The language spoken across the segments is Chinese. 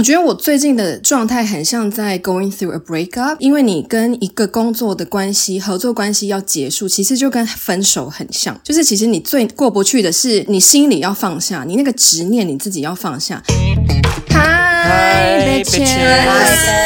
我觉得我最近的状态很像在 going through a breakup，因为你跟一个工作的关系、合作关系要结束，其实就跟分手很像，就是其实你最过不去的是你心里要放下，你那个执念你自己要放下。Hi bitches，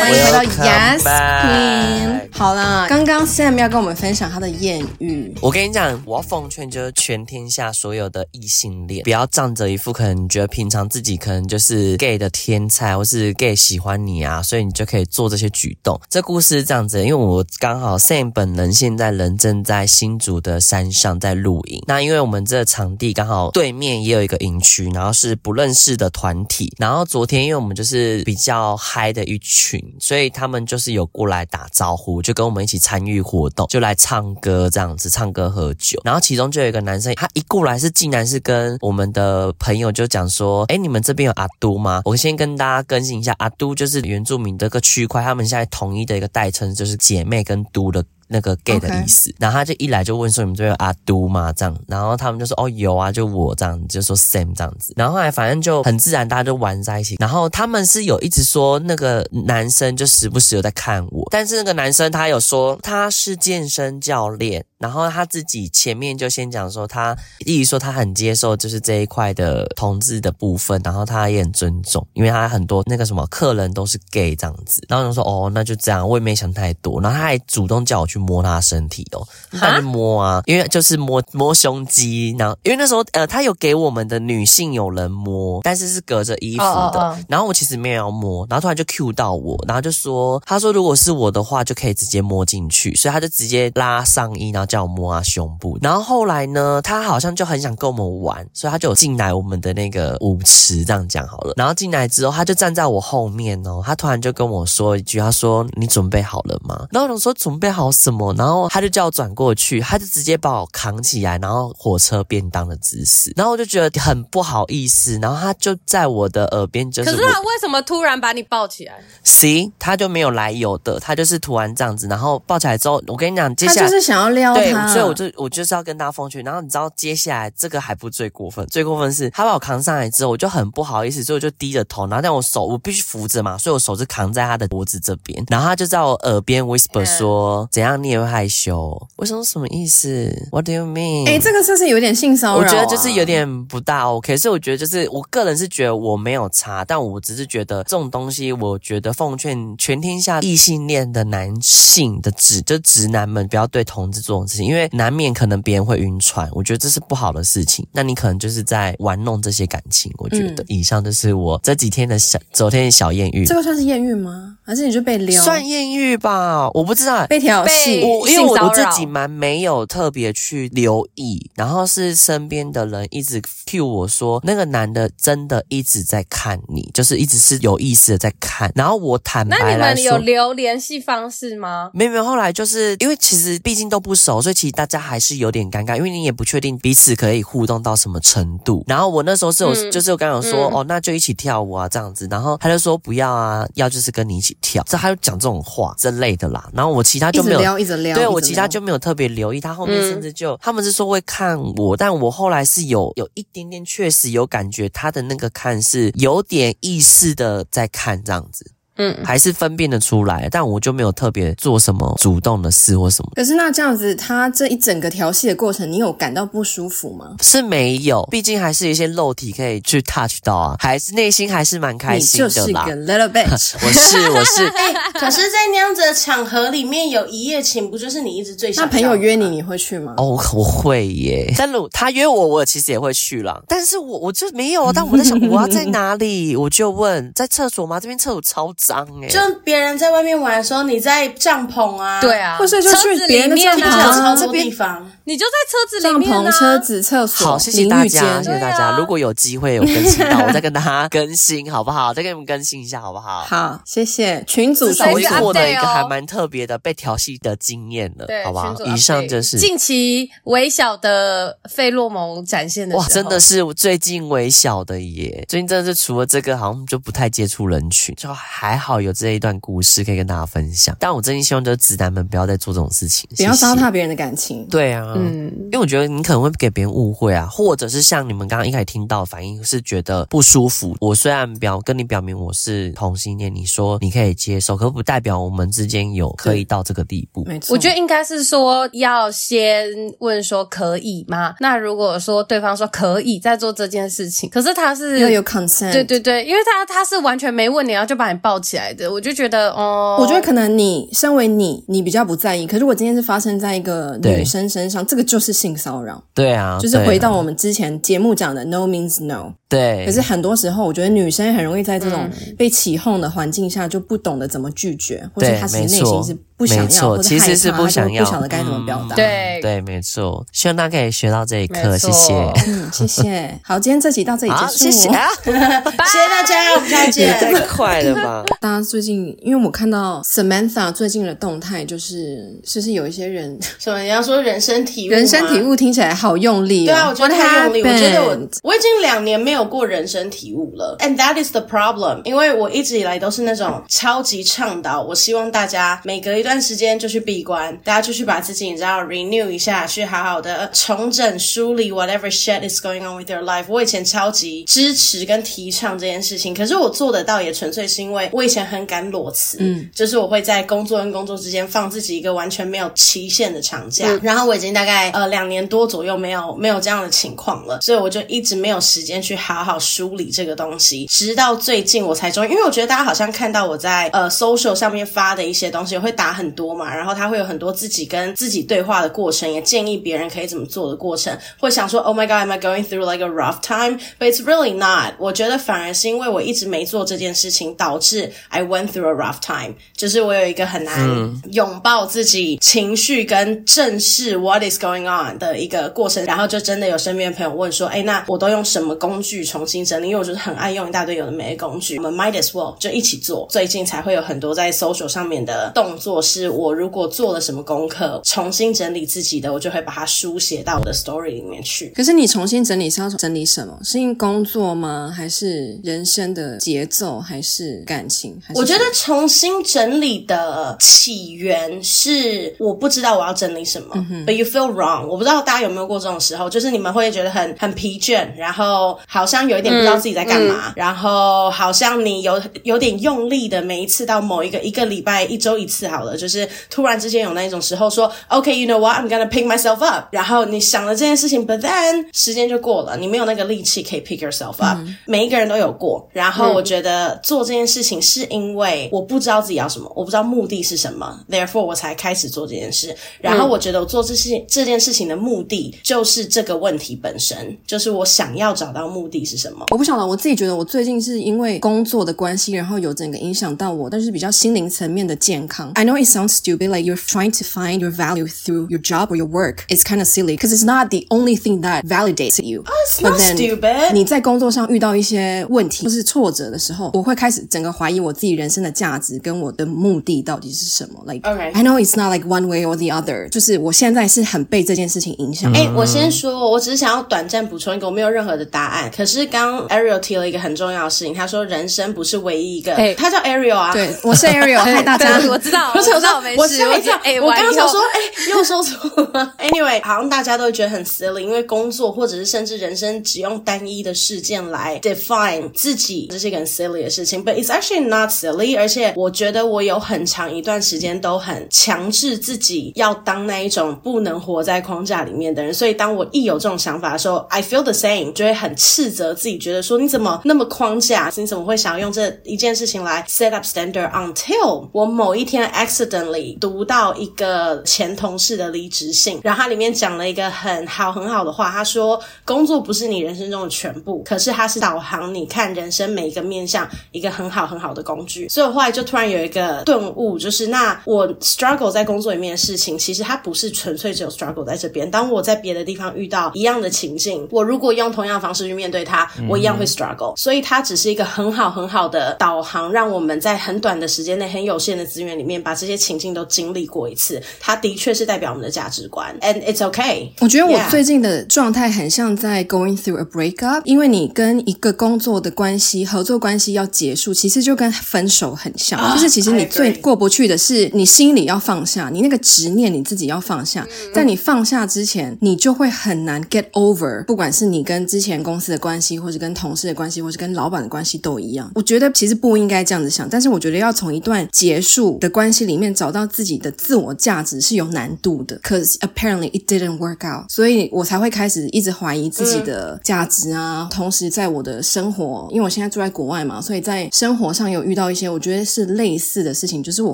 欢迎回到 Yes Queen。好啦，刚刚 Sam 要跟我们分享他的艳遇。我跟你讲，我要奉劝就是全天下所有的异性恋，不要仗着一副可能你觉得平常自己可能就是 gay 的天才，或是 gay 喜欢你啊，所以你就可以做这些举动。这故事是这样子，因为我刚好 Sam 本人现在人正在新竹的山上在露营。那因为我们这场地刚好对面也有一个营区，然后是不认识的团体。然后昨天因为我们就是是比较嗨的一群，所以他们就是有过来打招呼。就跟我们一起参与活动，就来唱歌这样子，唱歌喝酒。然后其中就有一个男生，他一过来是竟然是跟我们的朋友就讲说：“诶，你们这边有阿都吗？”我先跟大家更新一下，阿都就是原住民这个区块，他们现在统一的一个代称就是姐妹跟都的。那个 gay 的意思.然后他就一来就问说：“你们这边有阿都吗？”这样，然后他们就说：“哦，有啊，就我这样，就说 Sam 这样子。”然后后来反正就很自然，大家就玩在一起。然后他们是有一直说那个男生就时不时有在看我，但是那个男生他有说他是健身教练，然后他自己前面就先讲说他，意思说他很接受就是这一块的同志的部分，然后他也很尊重，因为他很多那个什么客人都是 gay 这样子。然后就说：“哦，那就这样。”我也没想太多。然后他还主动叫我去。摸他身体哦，他就摸啊，因为就是摸摸胸肌，然后因为那时候呃，他有给我们的女性有人摸，但是是隔着衣服的，oh, oh, oh. 然后我其实没有要摸，然后突然就 cue 到我，然后就说，他说如果是我的话，就可以直接摸进去，所以他就直接拉上衣，然后叫摸啊胸部，然后后来呢，他好像就很想跟我们玩，所以他就有进来我们的那个舞池，这样讲好了，然后进来之后，他就站在我后面哦，他突然就跟我说一句，他说你准备好了吗？然后我说准备好。什么？然后他就叫我转过去，他就直接把我扛起来，然后火车便当的姿势，然后我就觉得很不好意思，然后他就在我的耳边就是，可是他为什么突然把你抱起来？See，他就没有来由的，他就是突然这样子，然后抱起来之后，我跟你讲，接下来他就是想要撩他，对，所以我就我就是要跟大家奉劝，然后你知道接下来这个还不最过分，最过分是他把我扛上来之后，我就很不好意思，所以我就低着头，然后但我手我必须扶着嘛，所以我手是扛在他的脖子这边，然后他就在我耳边 whisper 说、嗯、怎样，你也会害羞。我说什么意思？What do you mean？哎，这个是不是有点性骚扰啊？我觉得就是有点不大 OK。所以我觉得就是我个人是觉得我没有差，但我只是觉得这种东西，我觉得奉劝全天下异性恋的男性的直就直男们不要对同志做这种事情，因为难免可能别人会晕船，我觉得这是不好的事情。那你可能就是在玩弄这些感情。我觉得以上就是我这几天的小昨天的小艳遇。这个算是艳遇吗？还是你就被撩？算艳遇吧，我不知道。被调戏，我因为我。我自己蛮没有特别去留意，然后是身边的人一直 cue 我说，那个男的真的一直在看你，就是一直是有意识的在看。然后我坦白来说，那你们有留联系方式吗？没有没有。后来就是因为其实毕竟都不熟，所以其实大家还是有点尴尬，因为你也不确定彼此可以互动到什么程度。然后我那时候是有，嗯、就是我刚刚说、嗯、哦，那就一起跳舞啊这样子。然后他就说不要啊，要就是跟你一起跳。这他就讲这种话之类的啦。然后我其他就没有，一直撩，一直撩，对我其。其他就没有特别留意，他后面甚至就、嗯、他们是说会看我，但我后来是有有一点点确实有感觉，他的那个看是有点意识的在看这样子。嗯，还是分辨得出来，但我就没有特别做什么主动的事或什么。可是那这样子，他这一整个调戏的过程，你有感到不舒服吗？是没有，毕竟还是一些肉体可以去 touch 到啊，还是内心还是蛮开心的啦。你就是个 little bitch，我是 我是。欸、可是，在那样子的场合里面有一夜情，不就是你一直最想？那朋友约你，你会去吗？哦，我会耶。但如他约我，我其实也会去啦。但是我我就没有，但我在想我要在哪里，我就问在厕所吗？这边厕所超脏哎。就别人在外面玩的时候，你在帐篷啊，对啊，或是就去别人的帐篷啊，这地方，你就在车子里面帐篷、车子、厕所。好，谢谢大家，谢谢大家。如果有机会有更新到，我再跟大家更新，好不好？再给你们更新一下，好不好？好，谢谢群组。我获得一个还蛮特别的被调戏的经验了，好不好？以上就是近期微小的费洛蒙展现的。哇，真的是我最近微小的耶！最近真的是除了这个，好像就不太接触人群，就还好有这一段故事可以跟大家分享，但我真心希望就是直男们不要再做这种事情，不要糟蹋别人的感情。对啊，嗯，因为我觉得你可能会给别人误会啊，或者是像你们刚刚一开始听到的反应是觉得不舒服。我虽然表跟你表明我是同性恋，你说你可以接受，可不代表我们之间有可以到这个地步。没错，我觉得应该是说要先问说可以吗？那如果说对方说可以再做这件事情，可是他是要有 consent，对对对，因为他他是完全没问你，然后就把你抱起来的，我就觉得哦，我觉得可能你身为你，你比较不在意，可是我今天是发生在一个女生身上，这个就是性骚扰。对啊，就是回到我们之前节目讲的 “no means no”。对，可是很多时候，我觉得女生很容易在这种被起哄的环境下，就不懂得怎么拒绝，或者她其实内心是不想要，其实是不想要，不晓得该怎么表达。对对，没错。希望大家可以学到这一课，谢谢。嗯，谢谢。好，今天这集到这里结束，谢谢，谢谢大家，我们再见。太快了吧？大家最近，因为我看到 Samantha 最近的动态，就是就是有一些人什么？你要说人生体悟？人生体悟听起来好用力。对啊，我觉得太用力。我觉得我我已经两年没有过人生体悟了，and that is the problem。因为我一直以来都是那种超级倡导，我希望大家每隔一段时间就去闭关，大家就去把自己你知道 renew 一下，去好好的重整梳理 whatever shit is going on with your life。我以前超级支持跟提倡这件事情，可是我做得到，也纯粹是因为我以前很敢裸辞，嗯，就是我会在工作跟工作之间放自己一个完全没有期限的长假，嗯、然后我已经大概呃两年多左右没有没有这样的情况了，所以我就一直没有时间去好好梳理这个东西，直到最近我才终于，因为我觉得大家好像看到我在呃 social 上面发的一些东西，我会打很多嘛，然后他会有很多自己跟自己对话的过程，也建议别人可以怎么做的过程，会想说 Oh my God，am I going through like a rough time？But it's really not。我觉得反而是因为我一直没做这件事情，导致 I went through a rough time。就是我有一个很难拥抱自己情绪跟正视 what is going on 的一个过程，然后就真的有身边的朋友问说，哎，那我都用什么工具重新整理？因为我就是很爱用一大堆有的没的工具，我们 might as well 就一起做。最近才会有很多在 social 上面的动作，是我如果做了什么功课，重新整理自己的，我就会把它书写到我的 story 里面去。可是你重新整理是要整理什么？是因为工作吗？还是人生的节奏？还是感情？还是我觉得重新整理的起源是我不知道我要整理什么。嗯、But you feel wrong。我不知道大家有没有过这种时候，就是你们会觉得很很疲倦，然后好像有一点不知道自己在干嘛，嗯嗯、然后好像你有有点用力的每一次到某一个一个礼拜一周一次好了，就是突然之间有那一种时候说，OK，you、okay, know what，I'm gonna pick myself up。然后你想了这件事情，but then 时间就过了，你没有那个力气可以 pick yourself up。嗯、每一个人都有过，然后我觉得做这件事情是因为我不知道自己要什么，我不知道目的是什么，therefore 我才开始做这件事。然后我觉得我做这事情这件事情的目的就是这个问题本身，就是我想要找到目的是什么。我不晓得，我自己觉得我最近是因为工作的关系，然后有整个影响到我，但是比较心灵层面的健康。I know it sounds stupid, like you're trying to find your value through your job or your work. It's kind of silly because it's not the only thing that validates you. Oh, it's not stupid. But then 你在工作上遇到一些问题或是挫折的时候，我会开始整个怀疑我自己人生的价值跟我的目的到底是什么。Like, Okay. I know it's not like one way or the other. 就是我现在是很被这件事情影响。哎、欸，我先说，我只是想要短暂补充一个，我没有任何的答案。可是刚 Ariel 提了一个很重要的事情，他说人生不是唯一一个。哎、欸，他叫 Ariel 啊。对，我是 Ariel。嗨，大家，我知道，我知 道，我没事。我吓一跳，我刚刚想说，哎、欸，又说错了。Anyway，好像大家都觉得很 silly，因为工作或者是甚至人生只用单一的事件来 define 自己，这是一个很 silly 的事情。But it's actually not silly。而且我觉得我有很长一段时间都很强制自己要当那一种不能活在框架里面的人。所以当我一有这种想法的时候，I feel the same，就会很斥责自己，觉得说你怎么那么框架？你怎么会想要用这一件事情来 set up standard until 我某一天 accidentally 读到一个前同事的离职信，然后他里面讲了一个很好很好的话，他说工作不是你人生中的全部，可是它是导航你看人生每一个面向一个很好很好的工具。所以我后来就突然有一个顿悟，就是那我 struggle 在工作里面的事情，其实它不是纯粹只有 struggle 在这边。当我在别的地方遇到一样的情境，我如果用同样的方式去面对对它，我一样会 struggle。所以它只是一个很好很好的导航，让我们在很短的时间内、很有限的资源里面，把这些情境都经历过一次。它的确是代表我们的价值观，and it's okay。我觉得我最近的状态很像在 going through a breakup，因为你跟一个工作的关系、合作关系要结束，其实就跟分手很像，就是其实你最过不去的是你心里要放下，你那个执念你自己要放下，在你放下之前，你就会很难 get over，不管是你跟之前公司的关系，或是跟同事的关系，或是跟老板的关系都一样。我觉得其实不应该这样子想，但是我觉得要从一段结束的关系里面找到自己的自我价值是有难度的。Cause apparently it didn't work out，所以我才会开始一直怀疑自己的价值啊。同时在我的生活，因为我现在住在国外嘛，所以在生活上有遇到一些我觉得是类似的事情，就是我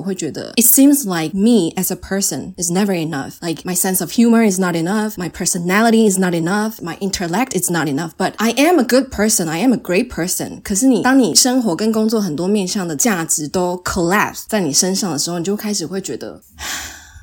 会觉得 it seems like me as a person is never enough. Like my sense of humor is not enough, my personality is not enough, my intellect is not enough. But I am a good person, I am a great person. 可是你当你生活跟工作很多面向的价值都 collapse 在你身上的时候，你就 就开始会觉得。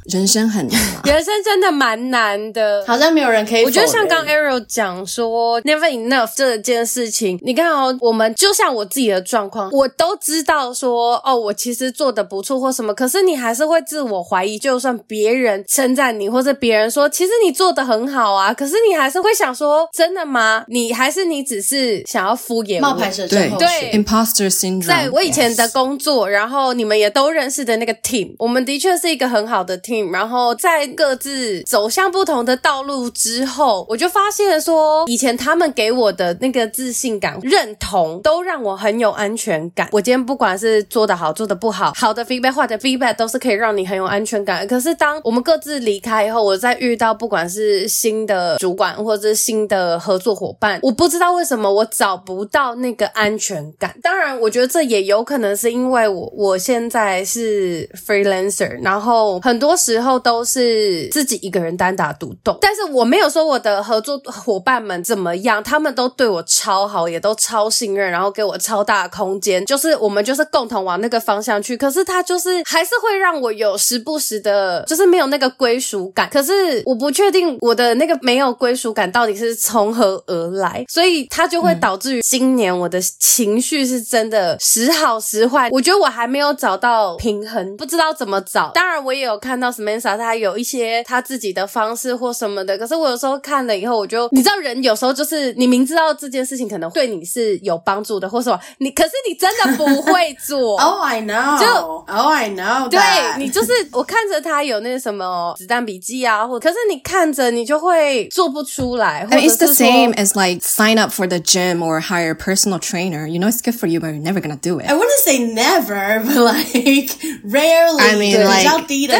人生很难，人生真的蛮难的，好像没有人可以。我觉得像刚 Ariel 讲说 never enough 这件事情，你看哦，我们就像我自己的状况，我都知道说哦，我其实做的不错或什么，可是你还是会自我怀疑。就算别人称赞你，或者别人说其实你做的很好啊，可是你还是会想说真的吗？你还是你只是想要敷衍？冒牌者症候对，imposter syndrome。在我以前的工作，yes. 然后你们也都认识的那个 team，我们的确是一个很好的 team。然后在各自走向不同的道路之后，我就发现说，以前他们给我的那个自信感、认同，都让我很有安全感。我今天不管是做的好、做的不好，好的 feedback、坏的 feedback 都是可以让你很有安全感。可是当我们各自离开以后，我再遇到不管是新的主管或者是新的合作伙伴，我不知道为什么我找不到那个安全感。当然，我觉得这也有可能是因为我我现在是 freelancer，然后很多时候。都是自己一个人单打独斗，但是我没有说我的合作伙伴们怎么样，他们都对我超好，也都超信任，然后给我超大的空间，就是我们就是共同往那个方向去。可是他就是还是会让我有时不时的，就是没有那个归属感。可是我不确定我的那个没有归属感到底是从何而来，所以他就会导致于今年我的情绪是真的时好时坏。我觉得我还没有找到平衡，不知道怎么找。当然，我也有看到 Samantha。他有一些他自己的方式或什么的，可是我有时候看了以后，我就你知道，人有时候就是你明知道这件事情可能对你是有帮助的，或什么，你可是你真的不会做。Oh I know，就 Oh I know，对你就是我看着他有那什么子弹笔记啊，或可是你看着你就会做不出来。And it's the same as like sign up for the gym or hire a personal trainer. You know it's good for you, but you're never gonna do it. I wouldn't say never, but like rarely. I mean, like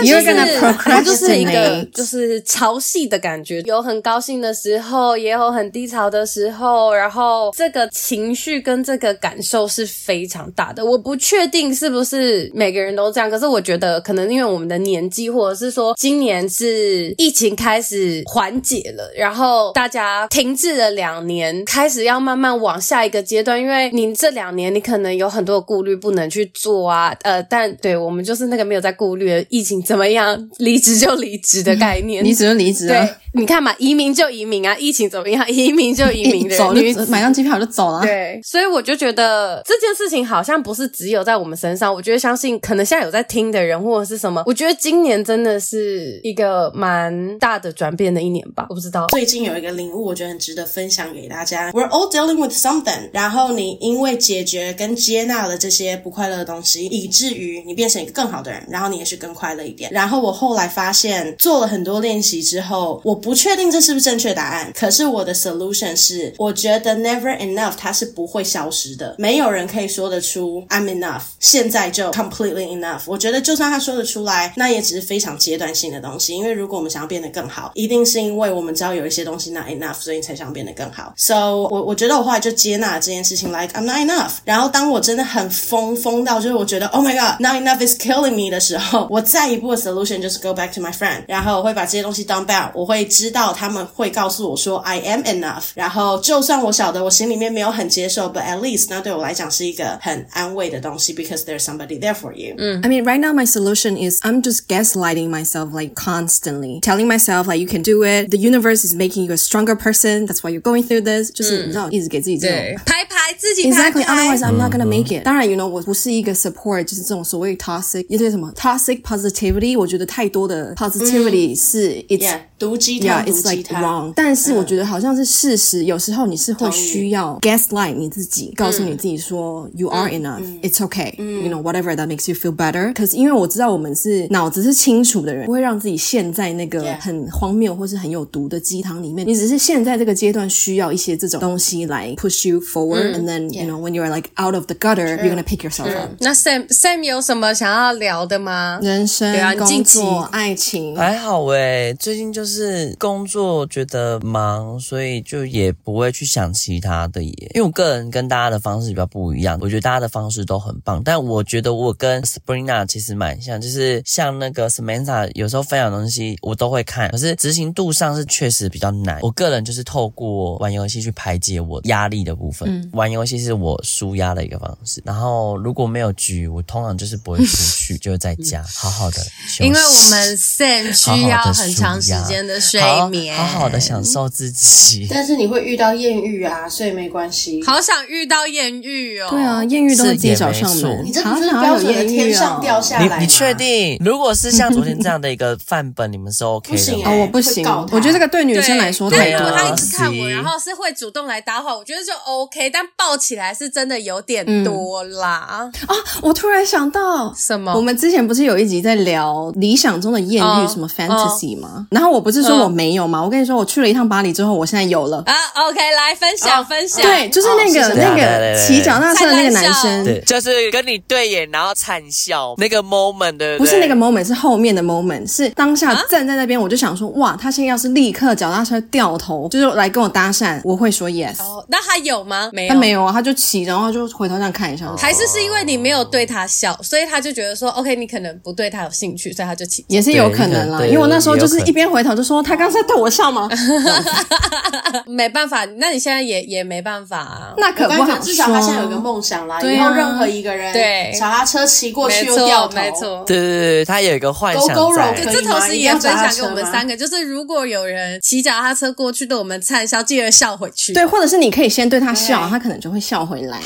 you're gonna 它就是一个就是潮汐的感觉，有很高兴的时候，也有很低潮的时候，然后这个情绪跟这个感受是非常大的。我不确定是不是每个人都这样，可是我觉得可能因为我们的年纪，或者是说今年是疫情开始缓解了，然后大家停滞了两年，开始要慢慢往下一个阶段。因为你这两年你可能有很多的顾虑不能去做啊，呃，但对我们就是那个没有在顾虑疫情怎么样离。离职就离职的概念，离职就离职。对，你看嘛，移民就移民啊，疫情怎么样？移民就移民，走就买张机票就走了。对，所以我就觉得这件事情好像不是只有在我们身上。我觉得相信，可能现在有在听的人或者是什么，我觉得今年真的是一个蛮大的转变的一年吧。我不知道，最近有一个领悟，我觉得很值得分享给大家。We're all dealing with something，然后你因为解决跟接纳了这些不快乐的东西，以至于你变成一个更好的人，然后你也是更快乐一点。然后我后来。发现做了很多练习之后，我不确定这是不是正确答案。可是我的 solution 是，我觉得 never enough 它是不会消失的。没有人可以说得出 I'm enough，现在就 completely enough。我觉得就算他说得出来，那也只是非常阶段性的东西。因为如果我们想要变得更好，一定是因为我们知道有一些东西 not enough，所以你才想变得更好。So 我我觉得我后来就接纳了这件事情，like I'm not enough。然后当我真的很疯疯到就是我觉得 Oh my God，not enough is killing me 的时候，我再一步的 solution solution 就是 go back to my friend，然后我会把这些东西 dump out，我会知道他们会告诉我说 I am enough，然后就算我晓得我心里面没有很接受，but at least 那对我来讲是一个很安慰的东西，because there's somebody there for you。嗯，I mean right now my solution is I'm just gaslighting myself like constantly telling myself like you can do it, the universe is making you a stronger person, that's why you're going through this，就是你知道一直给自己这种拍拍自己拍拍，Exactly，otherwise I'm not gonna make it。当然，you know 我不是一个 support，就是这种所谓 toxic，一些什么 toxic positivity，我觉得 太多的 positivity 是 it's 毒鸡汤，yeah it's like wrong。但是我觉得好像是事实，有时候你是会需要 gaslight 你自己，告诉你自己说 you are enough，it's okay，you know whatever that makes you feel better。可是因为我知道我们是脑子是清楚的人，不会让自己陷在那个很荒谬或是很有毒的鸡汤里面。你只是现在这个阶段需要一些这种东西来 push you forward，and then you know when you're like out of the gutter，you're gonna pick yourself up。那 Sam Sam 有什么想要聊的吗？人生、工 作、爱情还好诶，最近就是工作觉得忙，所以就也不会去想其他的耶。因为我个人跟大家的方式比较不一样，我觉得大家的方式都很棒，但我觉得我跟 Sabrina 其实蛮像，就是像那个 Samantha 有时候分享东西我都会看，可是执行度上是确实比较难。我个人就是透过玩游戏去排解我压力的部分，嗯、玩游戏是我舒压的一个方式。然后如果没有局，我通常就是不会出去，就在家好好的休息。因为我们 Sam 需要很长时间的睡眠，好好的享受自己。但是你会遇到艳遇啊，所以没关系。好想遇到艳遇哦！对啊，艳遇都是自己找上门。你这不是标准的天上掉下来吗？你你确定？如果是像昨天这样的一个范本，你们是 OK 的？不行哦，我不行。我觉得这个对女生来说太多了。对，如果他一直看我，然后是会主动来搭话，我觉得就 OK。但抱起来是真的有点多啦。啊，我突然想到什么？我们之前不是有一集在聊理想中的艳遇什么 fantasy 吗？然后我不是说我没有吗？我跟你说，我去了一趟巴黎之后，我现在有了啊。OK，来分享分享。对，就是那个那个骑脚踏车的那个男生，对，就是跟你对眼然后惨笑那个 moment 的，不是那个 moment，是后面的 moment，是当下站在那边，我就想说，哇，他现在要是立刻脚踏车掉头，就是来跟我搭讪，我会说 yes。哦，那他有吗？没有，他没有啊，他就骑，然后就回头这样看一下。还是是因为你没有对他笑，所以他就觉得说，OK，你可能不对他有兴趣，所以他就起。也是有可能啦，因为我那时候就是一边回头就说，他刚才对我笑吗？没办法，那你现在也也没办法啊。那可不好，至少他现在有个梦想啦，以后任何一个人对脚踏车骑过去又掉头，没错，对对对，他有一个幻想在。这同时也分享给我们三个，就是如果有人骑脚踏车过去对我们灿笑，记得笑回去。对，或者是你可以先对他笑，他可能就会笑回来。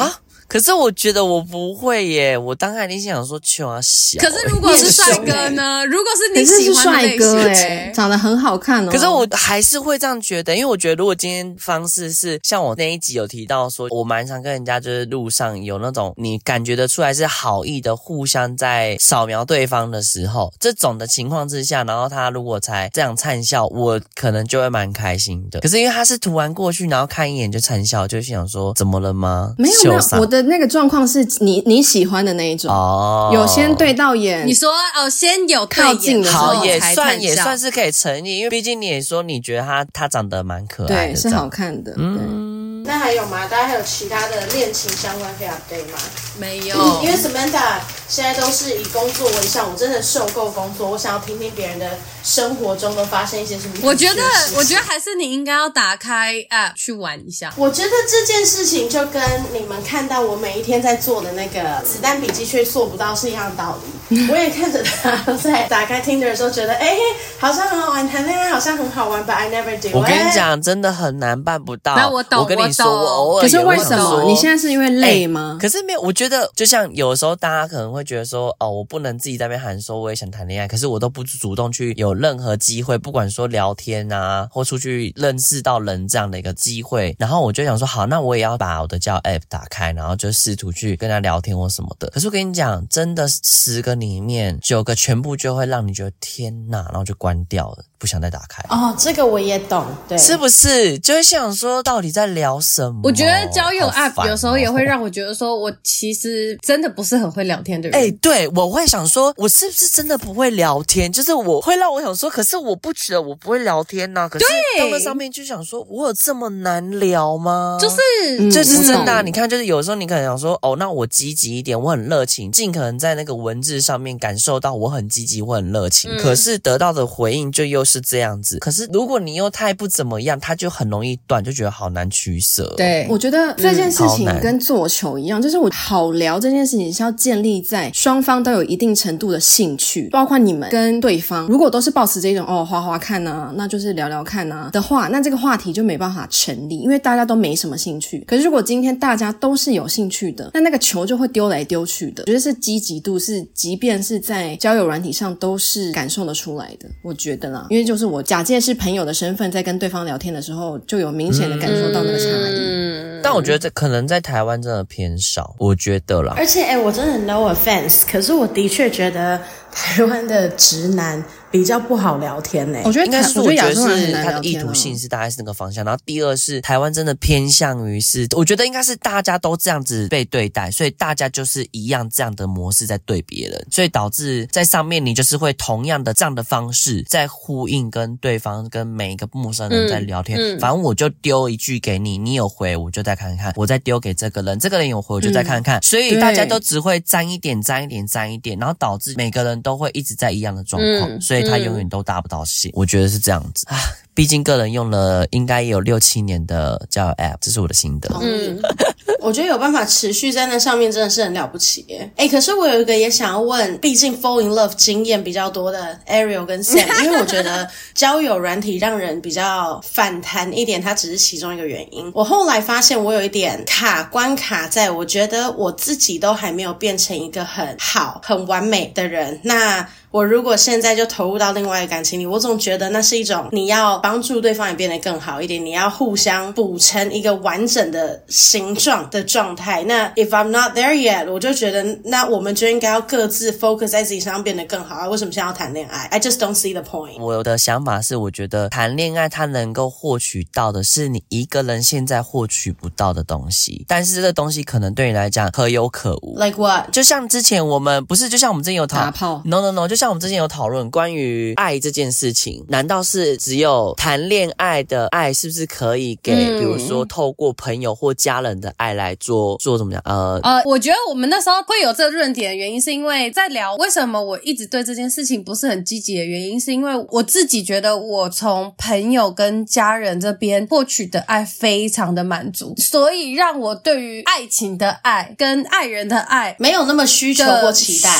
可是我觉得我不会耶，我当下一定想说求啊小。可是如果是帅哥呢？如果是你喜欢的帅哥哎长得很好看哦。可是我还是会这样觉得，因为我觉得如果今天方式是像我那一集有提到说，我蛮常跟人家就是路上有那种你感觉得出来是好意的，互相在扫描对方的时候，这种的情况之下，然后他如果才这样灿笑，我可能就会蛮开心的。可是因为他是突然过去，然后看一眼就灿笑，就想说怎么了吗？没有没有，我的。那个状况是你你喜欢的那一种。哦，有先对到眼，你说哦，先有靠近的时候好，也算也算是可以成立，因为毕竟你也说你觉得他他长得蛮可爱的，对，是好看的，嗯。那还有吗？大家还有其他的恋情相关可以 update 吗？没有，因为 Samantha 现在都是以工作为上，我真的受够工作，我想要听听别人的生活中都发生一些什么。我觉得，我觉得还是你应该要打开 app 去玩一下。我觉得这件事情就跟你们看到我每一天在做的那个子弹笔记却做不到是一样的道理。我也看着他在打开 Tinder 的时候，觉得哎，好像很好玩，谈恋爱好像很好玩，But I never do。我跟你讲，真的很难办不到。那我懂，我跟你说，我偶尔可是为什么？你现在是因为累吗？可是没有，我觉得就像有时候大家可能会觉得说，哦，我不能自己在那边喊说我也想谈恋爱，可是我都不主动去有任何机会，不管说聊天啊，或出去认识到人这样的一个机会，然后我就想说，好，那我也要把我的交友 App 打开，然后就试图去跟他聊天或什么的。可是我跟你讲，真的十个里面九个全部就会让你觉得天哪，然后就关掉了。不想再打开。哦，这个我也懂，对，是不是？就是想说，到底在聊什么？我觉得交友 App 哦有时候也会让我觉得说，我其实真的不是很会聊天的人。哎、欸，对，我会想说，我是不是真的不会聊天？就是我会让我想说，可是我不觉得我不会聊天呐、啊。可是到那上面就想说，我有这么难聊吗？就是，这是真的、啊。嗯、你看，就是有时候你可能想说，哦，那我积极一点，我很热情，尽可能在那个文字上面感受到我很积极，我很热情。嗯、可是得到的回应就又是这样子。可是如果你又太不怎么样，他就很容易断，就觉得好难取舍。对，我觉得这件事情跟做球一样，嗯、就是我好聊这件事情是要建立在双方都有一定程度的兴趣，包括你们跟对方，如果都是保持这种哦花花看啊，那就是聊聊看啊的话，那这个话题就没办法成立，因为大家都没什么兴趣。可是如果今天大家都是有兴趣的，那那个球就会丢来丢去的。我觉得是积极度是，即便是在交友软体上都是感受得出来的。我觉得啦，因为就是我假借是朋友的身份，在跟对方聊天的时候，就有明显的感受到那个差异。嗯，但我觉得这可能在台湾真的偏少，我觉得啦。而且，哎，我真的 no offense，可是我的确觉得台湾的直男。比较不好聊天呢、欸，我觉得应该是我觉得是他的意图性是大概是那个方向，然后第二是台湾真的偏向于是，我觉得应该是大家都这样子被对待，所以大家就是一样这样的模式在对别人，所以导致在上面你就是会同样的这样的方式在呼应跟对方跟每一个陌生人在聊天，嗯。嗯、反正我就丢一句给你，你有回我就再看看，我再丢给这个人，这个人有回我就再看看，嗯、所以大家都只会沾一点沾一点沾一点，然后导致每个人都会一直在一样的状况，嗯、所以他永远都达不到线，我觉得是这样子啊。毕竟个人用了应该有六七年的交友 App，这是我的心得。嗯，我觉得有办法持续在那上面真的是很了不起耶。哎，可是我有一个也想要问，毕竟 Fall in Love 经验比较多的 Ariel 跟 Sam，因为我觉得交友软体让人比较反弹一点，它只是其中一个原因。我后来发现我有一点卡关卡在，我觉得我自己都还没有变成一个很好、很完美的人。那我如果现在就投入到另外一个感情里，我总觉得那是一种你要帮助对方也变得更好一点，你要互相补成一个完整的形状的状态。那 if I'm not there yet，我就觉得那我们就应该要各自 focus 在自己身上变得更好啊。为什么现在要谈恋爱？I just don't see the point。我的想法是，我觉得谈恋爱它能够获取到的是你一个人现在获取不到的东西，但是这个东西可能对你来讲可有可无。Like what？就像之前我们不是，就像我们之前有谈打炮，no no no，就。像我们之前有讨论关于爱这件事情，难道是只有谈恋爱的爱，是不是可以给，嗯、比如说透过朋友或家人的爱来做做怎么样？呃呃，我觉得我们那时候会有这个论点的原因，是因为在聊为什么我一直对这件事情不是很积极的原因，是因为我自己觉得我从朋友跟家人这边获取的爱非常的满足，所以让我对于爱情的爱跟爱人的爱没有那么需求或期待。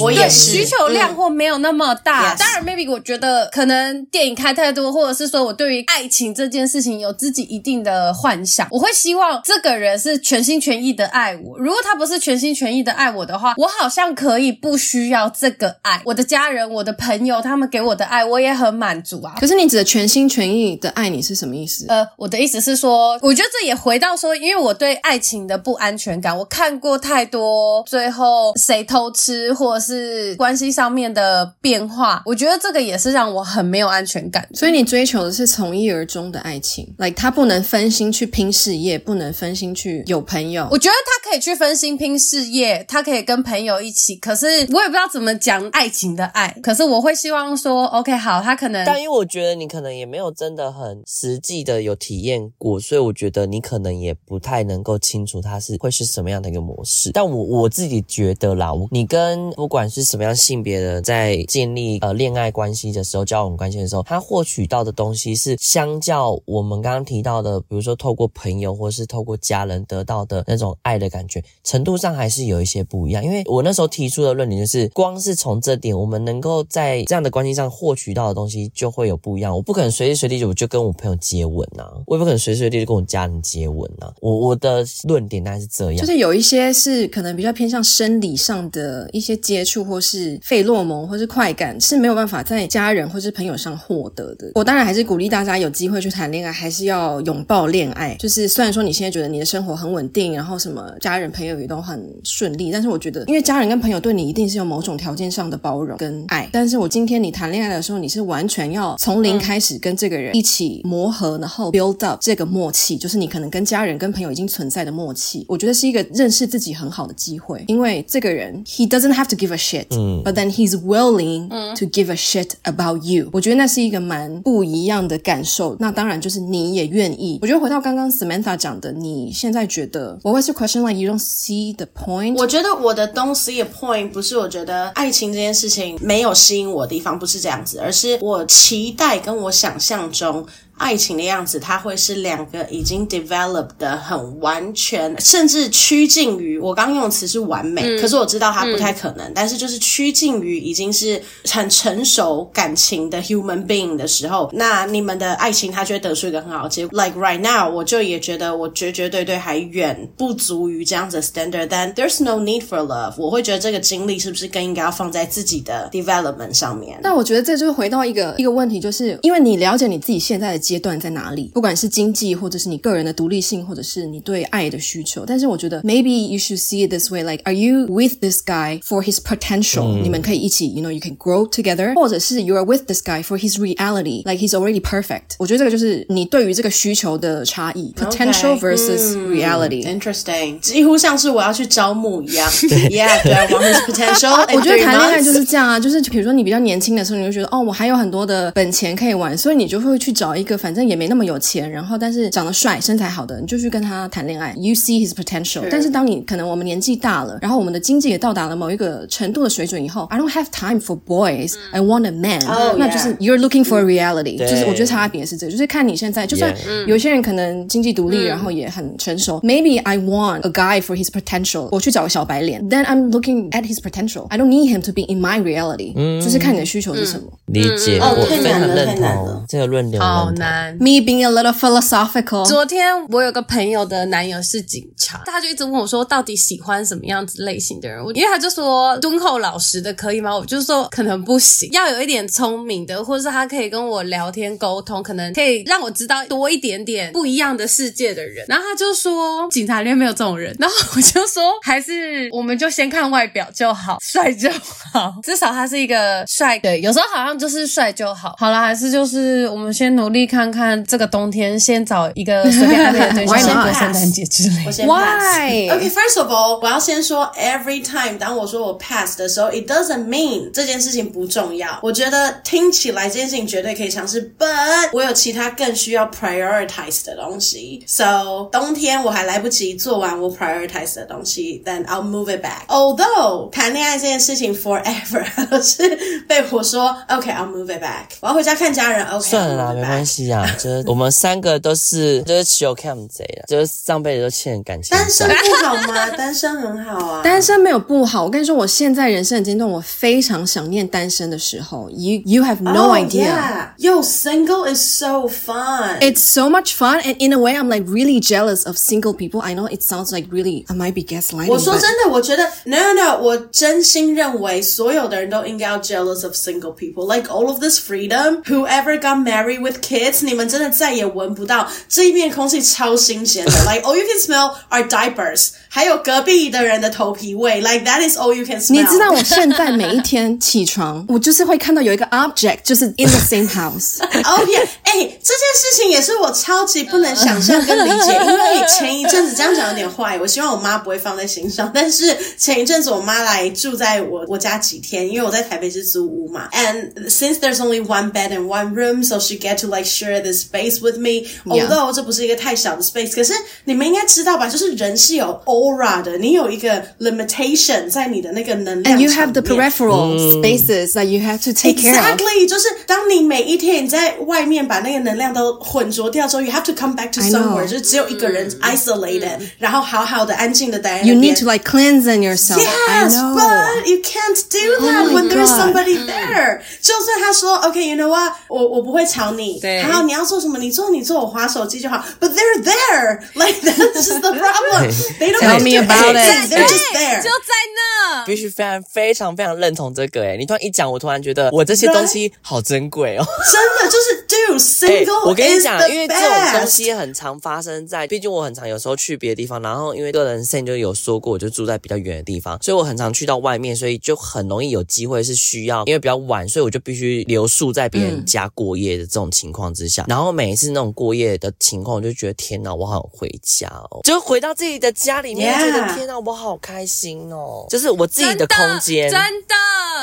我也是需求量或没有那么大，嗯、当然，maybe 我觉得可能电影看太多，或者是说我对于爱情这件事情有自己一定的幻想，我会希望这个人是全心全意的爱我。如果他不是全心全意的爱我的话，我好像可以不需要这个爱。我的家人、我的朋友，他们给我的爱，我也很满足啊。可是你指的全心全意的爱你是什么意思？呃，我的意思是说，我觉得这也回到说，因为我对爱情的不安全感，我看过太多最后谁偷吃或者是关系上面的变化，我觉得这个也是让我很没有安全感。所以你追求的是从一而终的爱情，like 他不能分心去拼事业，不能分心去有朋友。我觉得他可以去分心拼事业，他可以跟朋友一起。可是我也不知道怎么讲爱情的爱。可是我会希望说，OK，好，他可能，但因为我觉得你可能也没有真的很实际的有体验过，所以我觉得你可能也不太能够清楚他是会是什么样的一个模式。但我我自己觉得啦，你跟不不管是。什么样性别的在建立呃恋爱关系的时候，交往关系的时候，他获取到的东西是相较我们刚刚提到的，比如说透过朋友或是透过家人得到的那种爱的感觉，程度上还是有一些不一样。因为我那时候提出的论点就是，光是从这点，我们能够在这样的关系上获取到的东西就会有不一样。我不可能随时随地就我就跟我朋友接吻呐、我也不可能随时随地就跟我家人接吻呐、我我的论点大概是这样，就是有一些是可能比较偏向生理上的一些接。接触或是费洛蒙或是快感是没有办法在家人或是朋友上获得的。我当然还是鼓励大家有机会去谈恋爱，还是要拥抱恋爱。就是虽然说你现在觉得你的生活很稳定，然后什么家人朋友也都很顺利，但是我觉得，因为家人跟朋友对你一定是有某种条件上的包容跟爱。但是我今天你谈恋爱的时候，你是完全要从零开始跟这个人一起磨合，然后 build up 这个默契，就是你可能跟家人跟朋友已经存在的默契。我觉得是一个认识自己很好的机会，因为这个人 he doesn't have to give a shit，嗯，but then he's willing to give a shit about you。我觉得那是一个蛮不一样的感受。那当然就是你也愿意。我觉得回到刚刚 Samantha 讲的，你现在觉得 What was your question like you don't see the point？我觉得我的 don't see a point 不是我觉得爱情这件事情没有吸引我的地方，不是这样子，而是我期待跟我想象中。爱情的样子，它会是两个已经 developed 的很完全，甚至趋近于我刚用的词是完美，嗯、可是我知道它不太可能。嗯、但是就是趋近于已经是很成熟感情的 human being 的时候，那你们的爱情它就会得出一个很好的结果。Like right now，我就也觉得我绝绝对对还远不足于这样子 standard。但 there's no need for love，我会觉得这个精力是不是更应该要放在自己的 development 上面？那我觉得这就是回到一个一个问题，就是因为你了解你自己现在的。阶段在哪里？不管是经济，或者是你个人的独立性，或者是你对爱的需求。但是我觉得，maybe you should see it this way: like, are you with this guy for his potential？、嗯、你们可以一起，you know, you can grow together。或者是 you are with this guy for his reality, like he's already perfect。我觉得这个就是你对于这个需求的差异，potential versus reality。Okay, Interesting，几乎像是我要去招募一样。Yeah, do I want his potential？我觉得谈恋爱就是这样啊，就是比如说你比较年轻的时候，你就觉得哦，我还有很多的本钱可以玩，所以你就会去找一个。 反正也没那么有钱，然后但是长得帅、身材好的，你就去跟他谈恋爱。You see his potential。但是当你可能我们年纪大了，然后我们的经济也到达了某一个程度的水准以后，I don't have time for boys. I want a man。那就是 you're looking for a reality。就是我觉得差别是这个，就是看你现在，就算有些人可能经济独立，然后也很成熟。Maybe I want a guy for his potential。我去找个小白脸，then I'm looking at his potential. I don't need him to be in my reality。就是看你的需求是什么。理解，我非常认同这个论点。好难。Me being a little philosophical。昨天我有个朋友的男友是警察，他就一直问我说，到底喜欢什么样子类型的人？我因为他就说敦厚老实的可以吗？我就说可能不行，要有一点聪明的，或者是他可以跟我聊天沟通，可能可以让我知道多一点点不一样的世界的人。然后他就说警察里面没有这种人。然后我就说还是我们就先看外表就好，帅就好，至少他是一个帅。对，有时候好像就是帅就好。好了，还是就是我们先努力看。看看这个冬天，先找一个随便暧昧的对象，先过圣诞节之类。我先 Why? OK, first of all，我要先说，every time 当我说我 pass 的时候，it doesn't mean 这件事情不重要。我觉得听起来这件事情绝对可以尝试，but 我有其他更需要 prioritize 的东西。So 冬天我还来不及做完我 prioritize 的东西，then I'll move it back. Although 谈恋爱这件事情 forever 都是被我说，OK，I'll move it back。我要回家看家人，OK，算了啦，没关系。就是我们三个都是就是求 cam 贼了，就是上辈子都欠感情。单身不好吗？单身很好啊。单身没有不好。我跟你说，我现在人生的阶段，我非常想念单身的时候。You you have no oh, idea. Yeah. Yo, single is so fun. It's so much fun, and in a way, I'm like really jealous of single people. I know it sounds like really I might be gaslighting. 我说真的，我觉得 no no no，我真心认为所有的人都应该要 jealous of single people. Like all of this freedom. Whoever got married with kids. 你们真的再也闻不到这一片空气超新鲜的，like all you can smell are diapers，还有隔壁的人的头皮味，like that is all you can smell。你知道我现在每一天起床，我就是会看到有一个 object，就是 in the same house。哦耶，哎，这件事情也是我超级不能想象跟理解，因为前一阵子这样讲有点坏，我希望我妈不会放在心上。但是前一阵子我妈来住在我我家几天，因为我在台北是租屋嘛，and since there's only one bed and one room，so she get to like share this space with me. Although 这不是一个太小的 space，可是你们应该知道吧？就是人是有 aura 的，你有一个 limitation 在你的那个能量。And you have the peripheral spaces that you have to take care of. Exactly，就是当你每一天你在外面把那个能量都混浊掉之后，you have to come back to somewhere，就是只有一个人 isolated，然后好好的安静的待在那边。You need to like cleanse yourself. Yes, but you can't do that when there's somebody there. 就算他说 OK，you know what，我我不会吵你， 好，你要做什么？你做你做，我划手机就好。But they're there, like that's the problem. They don't tell me about it. They're just there. 就在那。必须非常非常非常认同这个哎，你突然一讲，我突然觉得我这些东西好珍贵哦。真的就是，dude, single 我跟你讲，因为这种东西西很常发生在，毕竟我很常有时候去别的地方，然后因为个人 Sam 就有说过，我就住在比较远的地方，所以我很常去到外面，所以就很容易有机会是需要，因为比较晚，所以我就必须留宿在别人家过夜的这种情况之下，嗯、然后每一次那种过夜的情况，我就觉得天哪，我好想回家哦，就回到自己的家里面，觉得天哪，我好开心哦，就是我自己的空间，真的，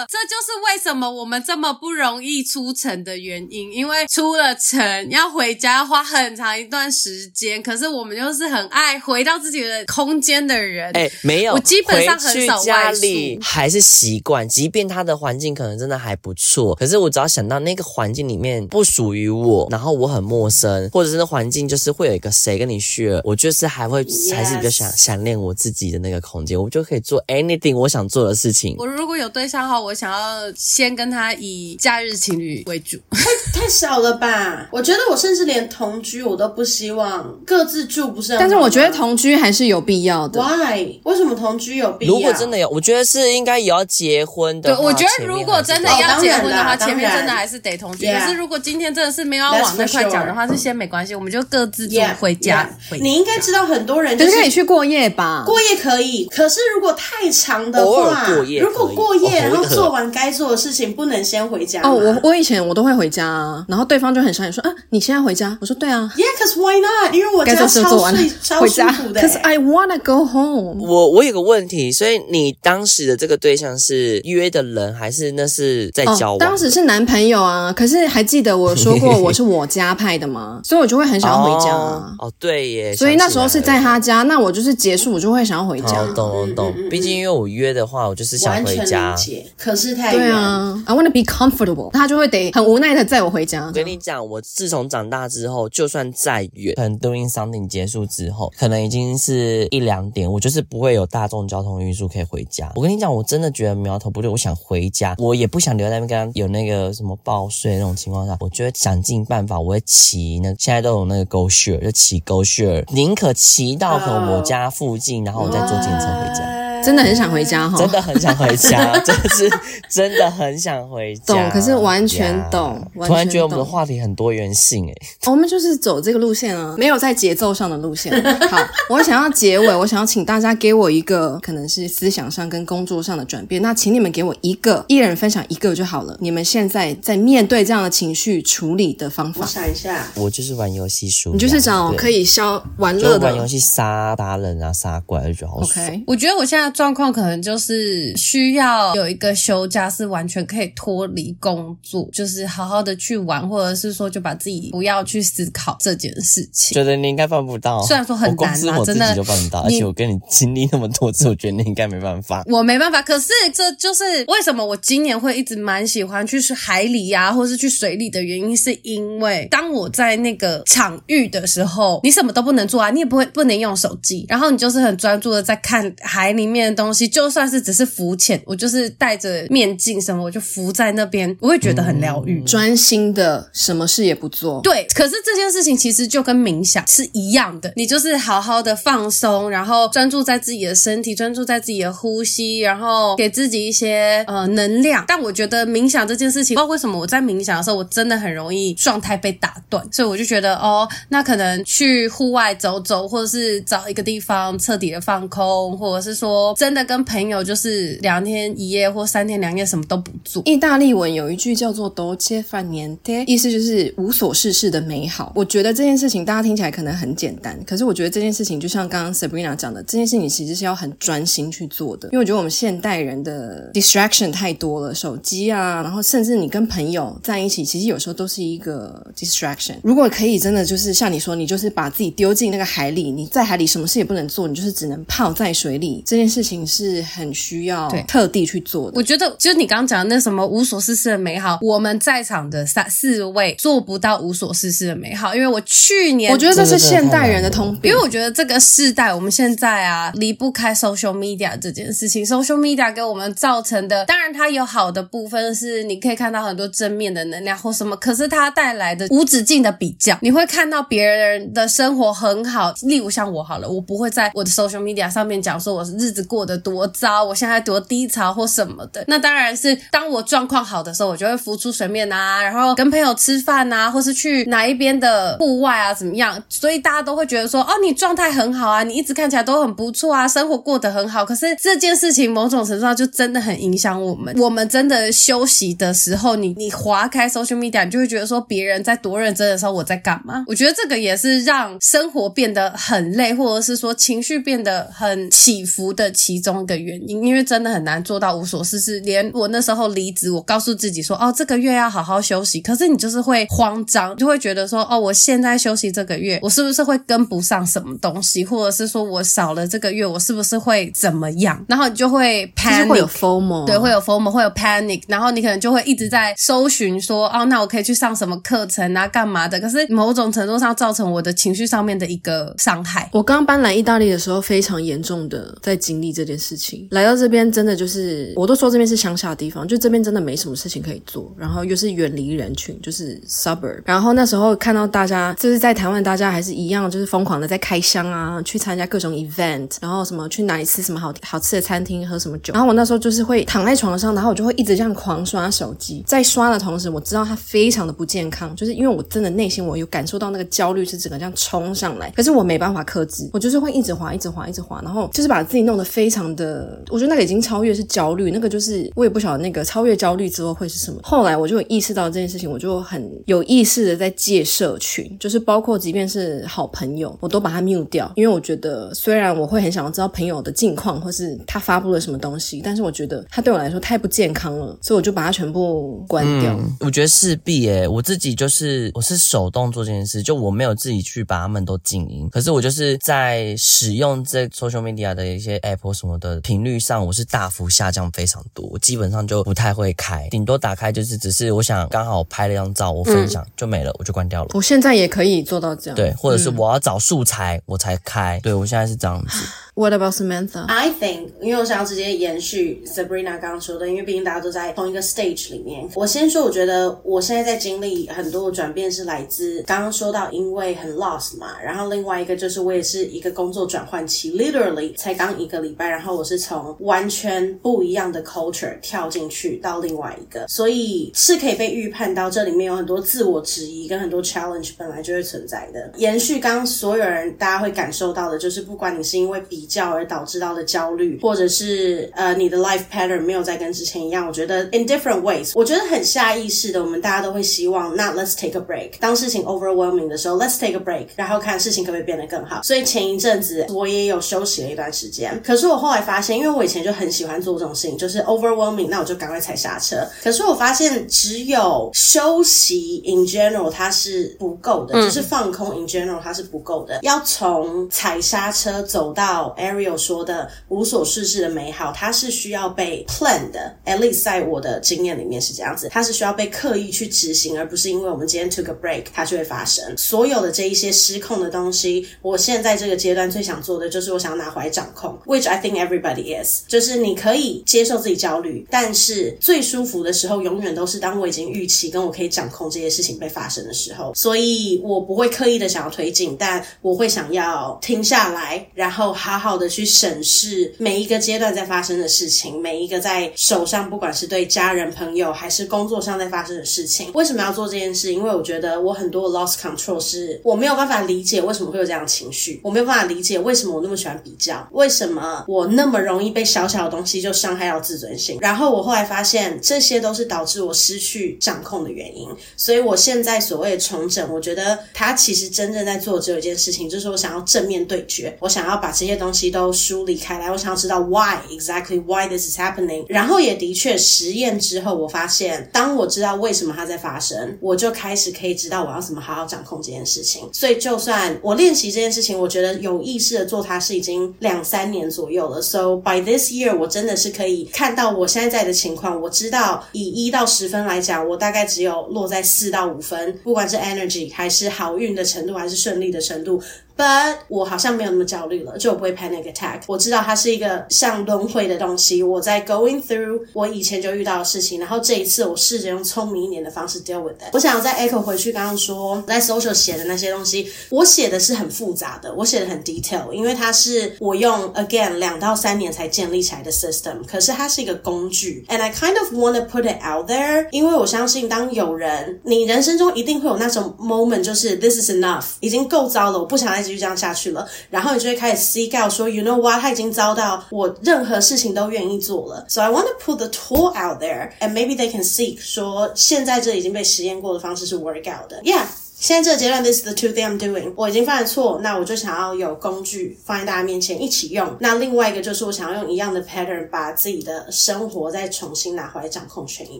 这就是为什么我们这么不容易出城的原因，因为出了城要回家要花很长一段时间，可是我们就是很爱回到自己的空间的人。哎，没有，我基本上很少外出，还是习惯，即便他的环境可能真的还不错，可是我只要想到那个环境里面不属于我，然后我很陌生，或者是那环境就是会有一个谁跟你 share，我就是还会.还是比较想想念我自己的那个空间，我就可以做 anything 我想做的事情。我如果有对象的话，我想要先跟他以假日情侣为主。太太少了吧？我觉得我甚至连同居我都不希望，各自住不是？但是我觉得同居还是有必要的。Why？为什么同居有必要？如果真的有，我觉得是应该也要结婚的。对，我觉得如果真的要结婚的话，哦、前面真的还是得同居。可是如果今天真的是没有要往那块讲的话，是先没关系，我们就各自住回家。Yeah, yeah. 你应该知道很多人就是可以去过夜吧？过夜可以，可是如果太长的话，如果过夜然后做完该做的事情，不能先回家。哦，我我以前我都会回家啊，然后对方就很伤心说啊，你现在回家？我说对啊，Yeah，cause why not？因为我家超舒服超舒服的。Cause I wanna go home。我我有个问题，所以你当时的这个对象是约的人，还是那是在交往？当时是男朋友啊，可是还记得我说过我是我家派的吗？所以我就会很想要回家。哦，对耶。所以那时候是在他家，那我就是结束，我就会想要回家。懂懂懂。毕竟因为我约的话，我就是想回家。可是太远。对啊，I wanna be comfortable。他就会得很无奈的载我回家。我跟你讲，我自从长大之后，就算再远，可能 doing something 结束之后，可能已经是一两点，我就是不会有大众交通运输可以回家。我跟你讲，我真的觉得苗头不对，我想回家，我也不想留在那边跟他有那个什么报税那种情况下，我就会想尽办法，我会骑那现在都有那个 GoShare，就骑 GoShare，宁可骑到可能我家附近，然后我再坐计程车回家。真的很想回家哈，真的很想回家，真的是真的很想回家。懂，可是完全懂。突然觉得我们的话题很多元性哎。我们就是走这个路线啊，没有在节奏上的路线。好，我想要结尾，我想要请大家给我一个可能是思想上跟工作上的转变。那请你们给我一个，一人分享一个就好了。你们现在在面对这样的情绪处理的方法？我想一下，我就是玩游戏输，你就是找可以消玩乐的玩游戏杀杀人啊，杀怪就觉得好爽。OK，我觉得我现在。状况可能就是需要有一个休假，是完全可以脱离工作，就是好好的去玩，或者是说就把自己不要去思考这件事情。觉得你应该办不到，虽然说很难啊，真的就办不到。而且我跟你经历那么多次，我觉得你应该没办法。我没办法，可是这就是为什么我今年会一直蛮喜欢去海里呀，或是去水里的原因，是因为当我在那个场域的时候，你什么都不能做啊，你也不会不能用手机，然后你就是很专注的在看海里面。东西就算是只是浮潜，我就是戴着面镜什么，我就浮在那边，我会觉得很疗愈，专心的什么事也不做。对，可是这件事情其实就跟冥想是一样的，你就是好好的放松，然后专注在自己的身体，专注在自己的呼吸，然后给自己一些呃能量。但我觉得冥想这件事情，不知道为什么我在冥想的时候，我真的很容易状态被打断，所以我就觉得哦，那可能去户外走走，或者是找一个地方彻底的放空，或者是说。真的跟朋友就是两天一夜或三天两夜什么都不做。意大利文有一句叫做 “doce far niente”，意思就是无所事事的美好。我觉得这件事情大家听起来可能很简单，可是我觉得这件事情就像刚刚 Sabrina 讲的，这件事情其实是要很专心去做的。因为我觉得我们现代人的 distraction 太多了，手机啊，然后甚至你跟朋友在一起，其实有时候都是一个 distraction。如果可以真的就是像你说，你就是把自己丢进那个海里，你在海里什么事也不能做，你就是只能泡在水里，这件事。事情是很需要特地去做的。我觉得，就是你刚刚讲的那什么无所事事的美好，我们在场的三四位做不到无所事事的美好，因为我去年我觉得这是现代人的通病，因为我觉得这个世代我们现在啊离不开 social media 这件事情。social media 给我们造成的，当然它有好的部分，是你可以看到很多正面的能量或什么，可是它带来的无止境的比较，你会看到别人的生活很好，例如像我好了，我不会在我的 social media 上面讲说我日子过得多糟，我现在多低潮或什么的。那当然是当我状况好的时候，我就会浮出水面啊，然后跟朋友吃饭啊，或是去哪一边的户外啊，怎么样？所以大家都会觉得说，哦，你状态很好啊，你一直看起来都很不错啊，生活过得很好。可是这件事情某种程度上就真的很影响我们。我们真的休息的时候，你你划开 social media，你就会觉得说别人在多认真的时候，我在干嘛？我觉得这个也是让生活变得很累，或者是说情绪变得很起伏的其中一个原因。因为真的很难做到无所事事。连我那时候离职，我告诉自己说，哦，这个月要好好休息。可是你就是会慌张，就会觉得说，哦，我现在休息这个月，我是不是会跟不上什么东西？或者是说我少了这个月，我是不是会怎么样？然后你就会 panic，会有 FOMO，对，会有 FOMO，会有 panic。然后你可能就会一直在搜寻说，哦，那我可以去上什么课程啊，干嘛的？可是某种程度上造成我的情绪上面的一个伤害。我刚搬来意大利的时候，非常严重的在经历这件事情。来到这边，真的就是，我都说这边是乡下的地方，就这边真的没什么事情可以做，然后又是远离人群，就是 suburb。然后那时候看到大家，就是在台湾，大家还是一样，就是疯狂的在开箱啊，去参加各种 event，然后什么去哪里吃什么好好吃的餐厅，喝什么酒。然后我那时候就是会躺在床上，然后我就会一直这样狂刷手机，在刷的同时，我知道它非常的不健康，就是因为我真的内心我有感受到那个焦虑是整个这样冲上来，可是我没办法克制，我就是会一直滑，一直滑，一直滑，然后就是把自己弄得非常的，我觉得那个已经超越是焦虑，那个就是我也不晓得那个超越焦虑之后会是什么。后来我就有意识到这件事情，我就很有意识的在戒社群，就是包括即便是好朋友，我都把它 mute 掉，因为我觉得虽然我会很想要知道朋友的近况或是他发布了什么东西，但是我觉得他对我来说太不健康了，所以我就把它全部关掉。我觉得势必诶，我自己就是我是手动做这件事，就我没有自己去把他们都静音，可是我就是在使用这 social media 的一些 app 或什么的频率上，我是大幅下降非常多，我基本上就不太会开，顶多打开就是只是我想刚好拍了一张照，我分享就没了，我就关掉了。我现在也可以做到这样，对，或者是我要找素材我才开，对，我现在是这样子。What about Samantha? I think，因为我想要直接延续 Sabrina 刚刚说的，因为毕竟大家都在同一个 stage 里面。我先说，我觉得我现在在经历很多的转变，是来自刚刚说到，因为很 lost 嘛。然后另外一个就是我也是一个工作转换期，literally 才刚一个礼拜，然后我是从完全不一样的 culture 跳进去到另外一个，所以是可以被预判到这里面有很多自我质疑跟很多 challenge 本来就会存在的。延续刚刚所有人大家会感受到的，就是不管你是因为比。比较而导致到的焦虑，或者是呃你的 life pattern 没有再跟之前一样，我觉得 in different ways，我觉得很下意识的，我们大家都会希望，那 let's take a break。当事情 overwhelming 的时候，let's take a break，然后看事情可不可以变得更好。所以前一阵子我也有休息了一段时间，可是我后来发现，因为我以前就很喜欢做这种事情，就是 overwhelming，那我就赶快踩刹车。可是我发现只有休息 in general 它是不够的，就是放空 in general 它是不够的，要从踩刹车走到。Ariel 说的无所事事的美好，它是需要被 plan 的，at least 在我的经验里面是这样子，它是需要被刻意去执行，而不是因为我们今天 took a break 它就会发生。所有的这一些失控的东西，我现在这个阶段最想做的就是我想要拿回来掌控，which I think everybody is，就是你可以接受自己焦虑，但是最舒服的时候永远都是当我已经预期跟我可以掌控这些事情被发生的时候，所以我不会刻意的想要推进，但我会想要停下来，然后好。好的去审视每一个阶段在发生的事情，每一个在手上，不管是对家人、朋友，还是工作上在发生的事情。为什么要做这件事？因为我觉得我很多 lost control，是我没有办法理解为什么会有这样的情绪，我没有办法理解为什么我那么喜欢比较，为什么我那么容易被小小的东西就伤害到自尊心。然后我后来发现，这些都是导致我失去掌控的原因。所以我现在所谓的重整，我觉得他其实真正在做只有一件事情，就是我想要正面对决，我想要把这些东东西都梳理开来，我想要知道 why exactly why this is happening。然后也的确实验之后，我发现当我知道为什么它在发生，我就开始可以知道我要怎么好好掌控这件事情。所以就算我练习这件事情，我觉得有意识的做它是已经两三年左右了。So by this year，我真的是可以看到我现在在的情况。我知道以一到十分来讲，我大概只有落在四到五分，不管是 energy 还是好运的程度，还是顺利的程度。But 我好像没有那么焦虑了，就我不会 panic attack。我知道它是一个像轮回的东西，我在 going through 我以前就遇到的事情，然后这一次我试着用聪明一点的方式 deal with it。我想要再 echo 回去刚刚说在 social 写的那些东西，我写的是很复杂的，我写的很 detail，因为它是我用 again 两到三年才建立起来的 system，可是它是一个工具，and I kind of want to put it out there，因为我相信当有人，你人生中一定会有那种 moment，就是 this is enough，已经够糟了，我不想再。继续这样下去了，然后你就会开始 seek out 说，you know what，他已经遭到我任何事情都愿意做了，so I want to put the tool out there and maybe they can seek 说现在这已经被实验过的方式是 work out 的，yeah。现在这个阶段，this is the two thing I'm doing。我已经犯了错，那我就想要有工具放在大家面前一起用。那另外一个就是我想要用一样的 pattern，把自己的生活再重新拿回来掌控权一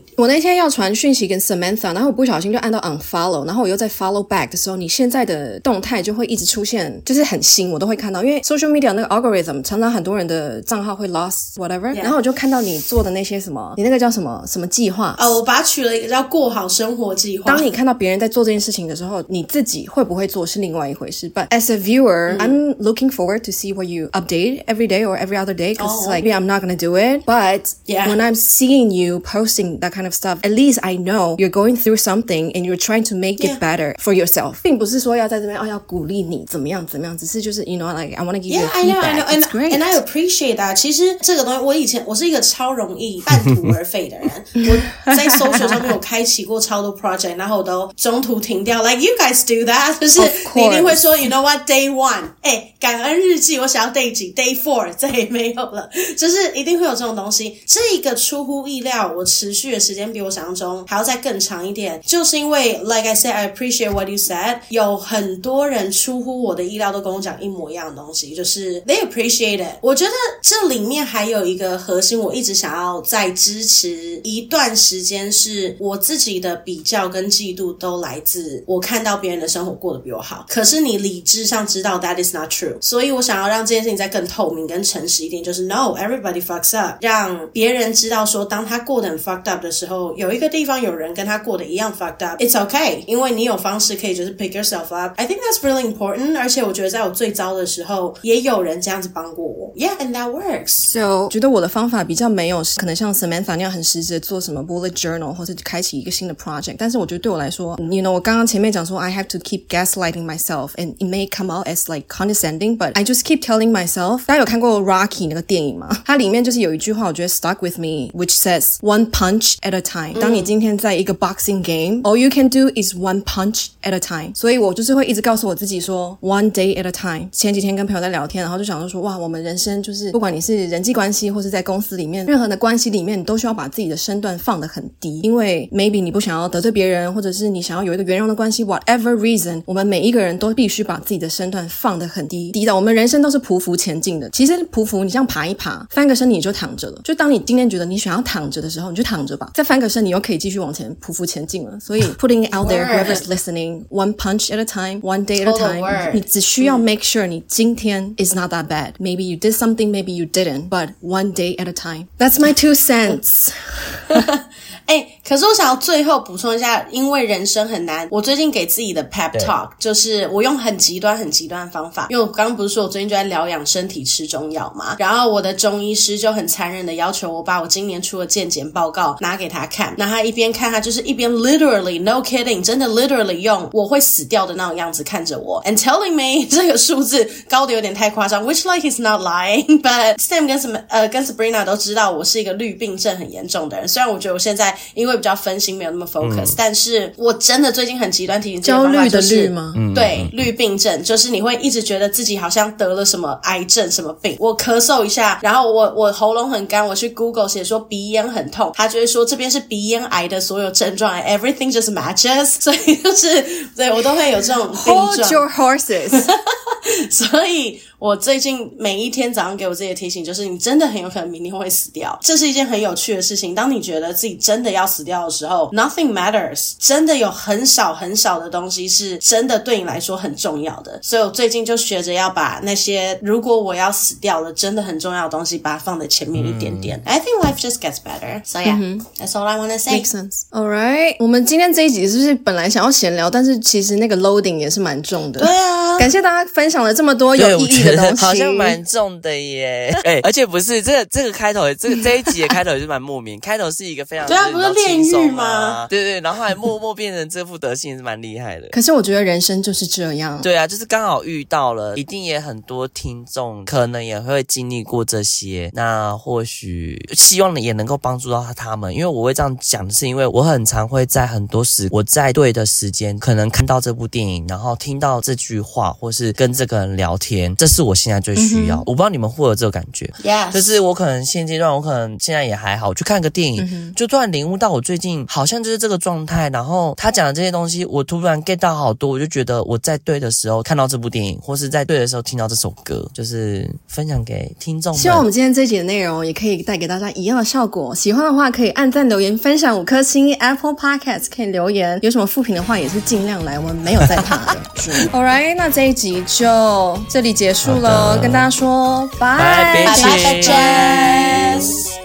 点。我那天要传讯息跟 Samantha，然后我不小心就按到 unfollow，然后我又在 follow back 的时候，你现在的动态就会一直出现，就是很新，我都会看到。因为 social media 那个 algorithm 常常很多人的账号会 lost whatever. 然后我就看到你做的那些什么，你那个叫什么什么计划？哦，我把它取了一个叫过好生活计划。当你看到别人在做这件事情的时候，你自己会不会做是另外一回事，but as a viewer,、嗯、I'm looking forward to see what you update every day or every other day. Because、oh. like maybe I'm not gonna do it, but yeah. when I'm seeing you posting that kind of stuff, at least I know you're going through something and you're trying to make it better for yourself. 并不是说要在这边哦要鼓励你怎么样怎么样，只是就是 you know like I want to give you feedback. Yeah, I know, I know, and, It's great. and I appreciate that. 其实这个东西，我以前我是一个超容易半途而废的人。我在 social 上面有开启过超多 project，然后我都中途停掉。Like you guys do that. 就是你一定会说，you know what, day one，哎，感恩日记，我想要 day 几，day four，再也没有了。就是一定会有这种东西。这个出乎意料，我持续的时间比我想象中还要再更长一点，就是因为，like I said, I appreciate what you said。有很多人出乎我的意料，都跟我讲一模一样的东西，就是 they appreciate it。我觉得这里面还有一个核心，我一直想要再支持一段时间，是我自己的比较跟嫉妒都来自我看到别人的生活。过得比我好，可是你理智上知道 that is not true，所以我想要让这件事情再更透明、更诚实一点，就是 no everybody fucks up，让别人知道说，当他过得很 fucked up 的时候，有一个地方有人跟他过得一样 fucked up，it's okay，因为你有方式可以就是 pick yourself up。I think that's really important，而且我觉得在我最糟的时候，也有人这样子帮过我，yeah，and that works。So 觉得我的方法比较没有可能像 Samantha 那样很实质做什么 bullet journal 或者开启一个新的 project，但是我觉得对我来说，you know，我刚刚前面 讲说 I have to keep gaslighting myself, and it may come out as like condescending, but I just keep telling myself. 大家有看过 Rocky 那个电影吗？它里面就是有一句话，我觉得 stuck with me, which says "One punch at a time." 当你今天在一个 boxing game, all you can do is one punch at a time. 所以我就是会一直告诉我自己说 "One day at a time." 前几天跟朋友在聊天，然后就想说说哇，我们人生就是不管你是人际关系，或是在公司里面任何的关系里面，你都需要把自己的身段放得很低，因为 maybe 你不想要得罪别人，或者是你想要有一个圆融的关系 ，whatever reason，我们每一个人。都必须把自己的身段放得很低，低到我们人生都是匍匐前进的。其实匍匐，你这样爬一爬，翻个身你就躺着了。就当你今天觉得你想要躺着的时候，你就躺着吧。再翻个身，你又可以继续往前匍匐前进了。所以 putting it out there, whoever's listening, one punch at a time, one day at a time。你只需要 make sure 你今天 is not that bad. Maybe you did something, maybe you didn't, but one day at a time. That's my two cents. 哎、欸， 可是我想要最后补充一下，因为人生很难。我最近给自己的 pep talk 就是我用很极端、很极端的方法。因为我刚刚不是说我最近就在疗养身体、吃中药嘛，然后我的中医师就很残忍的要求我把我今年出的健检报告拿给他看。那他一边看，他就是一边 literally no kidding，真的 literally 用我会死掉的那种样子看着我，and telling me 这个数字高的有点太夸张，which like is not lying，but Sam 跟什么呃跟 Sabrina 都知道我是一个绿病症很严重的人。虽然我觉得我现在因为会比较分心，没有那么 focus。嗯、但是我真的最近很极端提醒焦虑的虑吗？对，绿病症就是你会一直觉得自己好像得了什么癌症、什么病。我咳嗽一下，然后我我喉咙很干，我去 Google 写说鼻炎很痛，他就会说这边是鼻咽癌的所有症状，everything just matches。所以就是对我都会有这种病状。Hold your horses。所以。我最近每一天早上给我自己的提醒就是，你真的很有可能明天会死掉。这是一件很有趣的事情。当你觉得自己真的要死掉的时候，nothing matters。真的有很少很少的东西是真的对你来说很重要的。所以我最近就学着要把那些如果我要死掉了真的很重要的东西，把它放在前面一点点。Mm. I think life just gets better. So yeah,、mm hmm. that's all I want to say. Makes sense. All right. 我们今天这一集是不是本来想要闲聊，但是其实那个 loading 也是蛮重的。对啊。感谢大家分享了这么多有意义的东西。好像蛮。蛮重的耶，哎、欸，而且不是这个这个开头，这个 这一集的开头也是蛮莫名。开头是一个非常对啊，不是炼狱吗？对对，然后后来默默变成这副德性，是蛮厉害的。可是我觉得人生就是这样，对啊，就是刚好遇到了，一定也很多听众可能也会经历过这些。那或许希望也能够帮助到他们，因为我会这样讲，是因为我很常会在很多时我在对的时间，可能看到这部电影，然后听到这句话，或是跟这个人聊天，这是我现在最需要。嗯我不知道你们会有这个感觉.就是我可能现阶段，我可能现在也还好，去看个电影，嗯、就突然领悟到我最近好像就是这个状态。然后他讲的这些东西，我突然 get 到好多，我就觉得我在对的时候看到这部电影，或是在对的时候听到这首歌，就是分享给听众。希望我们今天这一集的内容也可以带给大家一样的效果。喜欢的话可以按赞留言分享五颗星，Apple Podcast 可以留言，有什么负评的话也是尽量来，我们没有在怕的。All right，那这一集就这里结束束了，跟大家说拜拜拜拜。